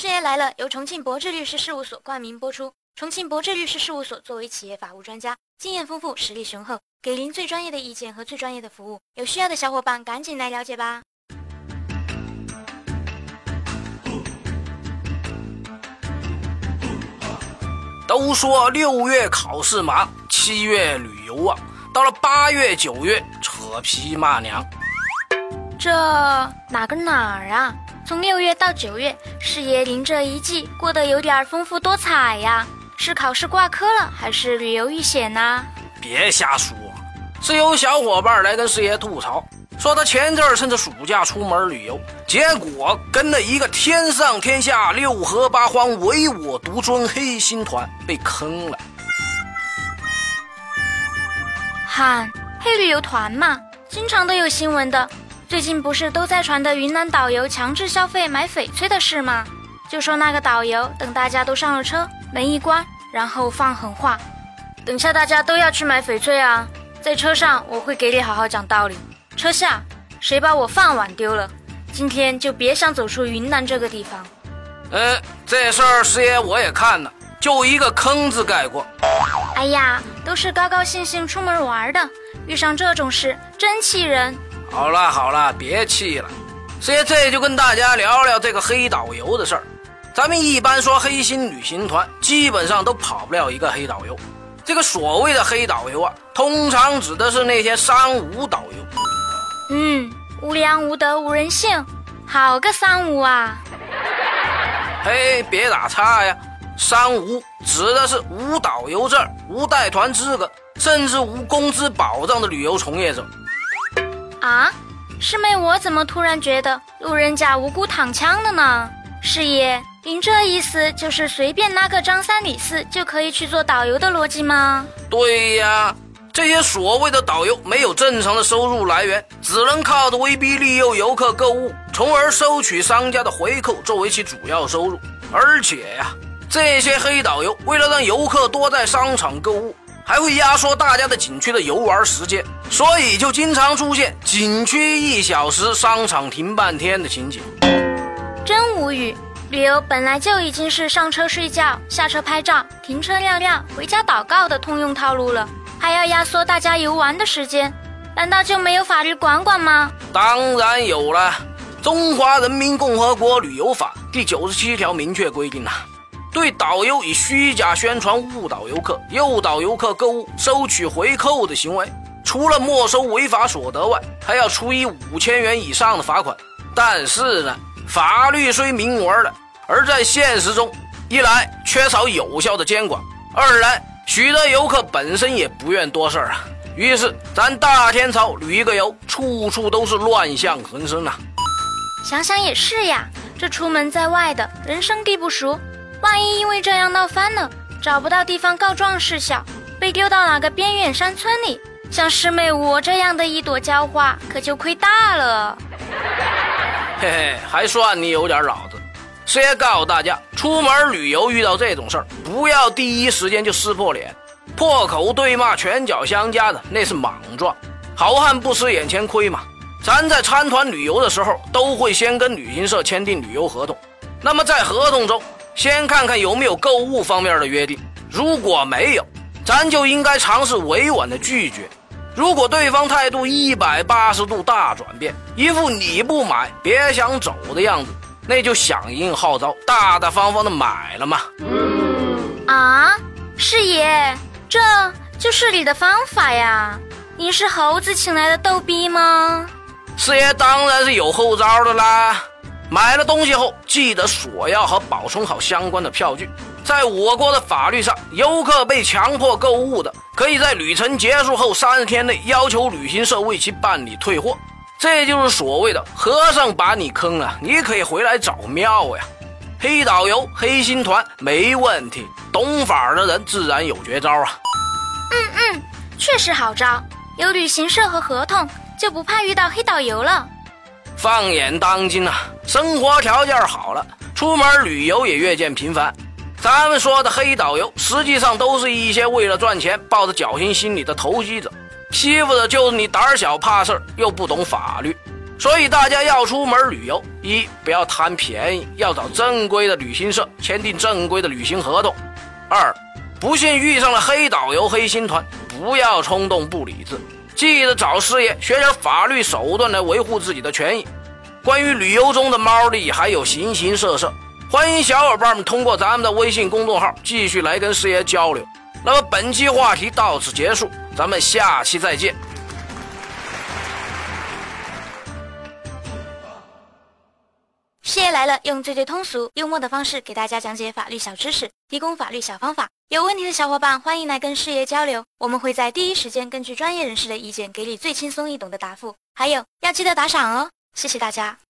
师爷来了，由重庆博智律师事务所冠名播出。重庆博智律师事务所作为企业法务专家，经验丰富，实力雄厚，给您最专业的意见和最专业的服务。有需要的小伙伴赶紧来了解吧。都说六月考试忙，七月旅游旺，到了八月九月扯皮骂娘。这哪跟哪儿啊？从六月到九月，师爷您这一季过得有点丰富多彩呀。是考试挂科了，还是旅游遇险呢？别瞎说，是有小伙伴来跟师爷吐槽，说他前阵儿趁着暑假出门旅游，结果跟了一个天上天下六合八荒唯我独尊黑心团，被坑了。喊黑旅游团嘛，经常都有新闻的。最近不是都在传的云南导游强制消费买翡翠的事吗？就说那个导游等大家都上了车，门一关。然后放狠话，等下大家都要去买翡翠啊！在车上我会给你好好讲道理。车下谁把我饭碗丢了，今天就别想走出云南这个地方。嗯，这事儿师爷我也看了，就一个坑字概括。哎呀，都是高高兴兴出门玩的，遇上这种事真气人。好了好了，别气了，师爷这就跟大家聊聊这个黑导游的事儿。咱们一般说黑心旅行团，基本上都跑不了一个黑导游。这个所谓的黑导游啊，通常指的是那些三无导游。嗯，无良无德无人性，好个三无啊！嘿，别打岔呀！三无指的是无导游证、无带团资格，甚至无工资保障的旅游从业者。啊，师妹，我怎么突然觉得路人甲无辜躺枪了呢？师爷。您这意思就是随便拉个张三李四就可以去做导游的逻辑吗？对呀，这些所谓的导游没有正常的收入来源，只能靠着威逼利诱游客购物，从而收取商家的回扣作为其主要收入。而且呀，这些黑导游为了让游客多在商场购物，还会压缩大家的景区的游玩时间，所以就经常出现景区一小时，商场停半天的情景。真无语。旅游本来就已经是上车睡觉、下车拍照、停车尿尿、回家祷告的通用套路了，还要压缩大家游玩的时间，难道就没有法律管管吗？当然有了，《中华人民共和国旅游法》第九十七条明确规定了，对导游以虚假宣传误导游客、诱导游客购物、收取回扣的行为，除了没收违法所得外，还要处以五千元以上的罚款。但是呢？法律虽明文了，而在现实中，一来缺少有效的监管，二来许多游客本身也不愿多事儿啊。于是，咱大天朝旅个游，处处都是乱象横生啊。想想也是呀，这出门在外的人生地不熟，万一因为这样闹翻了，找不到地方告状示小，被丢到哪个边远山村里，像师妹我这样的一朵娇花，可就亏大了。嘿嘿，还算你有点脑子。师爷告诉大家，出门旅游遇到这种事儿，不要第一时间就撕破脸、破口对骂、拳脚相加的，那是莽撞。好汉不吃眼前亏嘛。咱在参团旅游的时候，都会先跟旅行社签订旅游合同。那么在合同中，先看看有没有购物方面的约定。如果没有，咱就应该尝试委婉的拒绝。如果对方态度一百八十度大转变，一副你不买别想走的样子，那就响应号召，大大方方的买了嘛。啊，师爷，这就是你的方法呀？你是猴子请来的逗逼吗？师爷当然是有后招的啦。买了东西后，记得索要和保存好相关的票据。在我国的法律上，游客被强迫购物的，可以在旅程结束后三十天内要求旅行社为其办理退货。这就是所谓的和尚把你坑了，你可以回来找庙呀。黑导游、黑心团没问题，懂法的人自然有绝招啊。嗯嗯，确实好招，有旅行社和合同，就不怕遇到黑导游了。放眼当今啊，生活条件好了，出门旅游也越见频繁。咱们说的黑导游，实际上都是一些为了赚钱、抱着侥幸心理的投机者，欺负的就是你胆小怕事又不懂法律。所以大家要出门旅游，一不要贪便宜，要找正规的旅行社签订正规的旅行合同；二，不幸遇上了黑导游、黑心团，不要冲动不理智，记得找师爷学点法律手段来维护自己的权益。关于旅游中的猫腻还有形形色色，欢迎小伙伴们通过咱们的微信公众号继续来跟师爷交流。那么本期话题到此结束，咱们下期再见。师爷来了，用最最通俗、幽默的方式给大家讲解法律小知识，提供法律小方法。有问题的小伙伴欢迎来跟师爷交流，我们会在第一时间根据专业人士的意见，给你最轻松易懂的答复。还有要记得打赏哦，谢谢大家。